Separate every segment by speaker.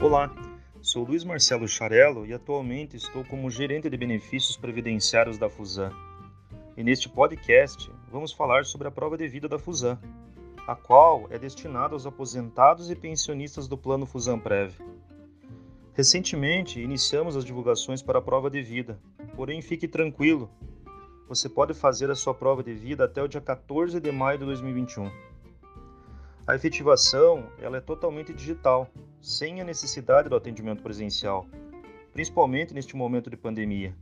Speaker 1: Olá, sou Luiz Marcelo Charello e atualmente estou como gerente de benefícios previdenciários da Fusan. E neste podcast vamos falar sobre a prova de vida da Fusan, a qual é destinada aos aposentados e pensionistas do plano Fusan Prev. Recentemente iniciamos as divulgações para a prova de vida, porém fique tranquilo, você pode fazer a sua prova de vida até o dia 14 de maio de 2021. A efetivação ela é totalmente digital, sem a necessidade do atendimento presencial, principalmente neste momento de pandemia.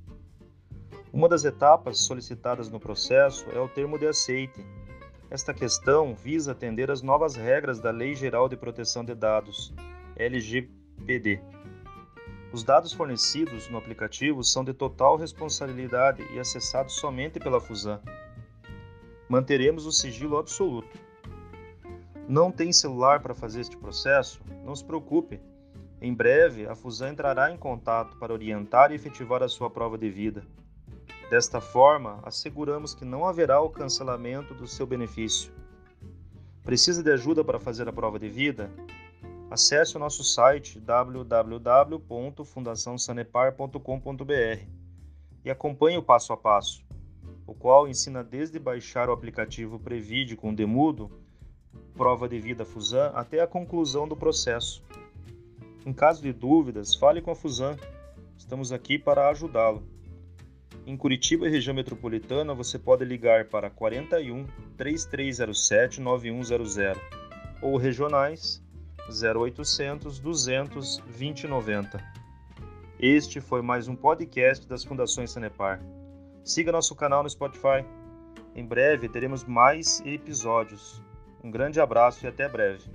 Speaker 1: Uma das etapas solicitadas no processo é o termo de aceite. Esta questão visa atender às novas regras da Lei Geral de Proteção de Dados, LGPD. Os dados fornecidos no aplicativo são de total responsabilidade e acessados somente pela Fusan. Manteremos o sigilo absoluto. Não tem celular para fazer este processo? Não se preocupe. Em breve, a Fusan entrará em contato para orientar e efetivar a sua prova de vida. Desta forma, asseguramos que não haverá o cancelamento do seu benefício. Precisa de ajuda para fazer a prova de vida? Acesse o nosso site www.fundaçãosanepar.com.br e acompanhe o passo a passo, o qual ensina desde baixar o aplicativo Previde com Demudo prova de vida Fusan até a conclusão do processo. Em caso de dúvidas, fale com a Fusan. Estamos aqui para ajudá-lo. Em Curitiba e região metropolitana, você pode ligar para 41 3307 9100 ou regionais 0800 200 2090. Este foi mais um podcast das Fundações Sanepar. Siga nosso canal no Spotify. Em breve teremos mais episódios. Um grande abraço e até breve.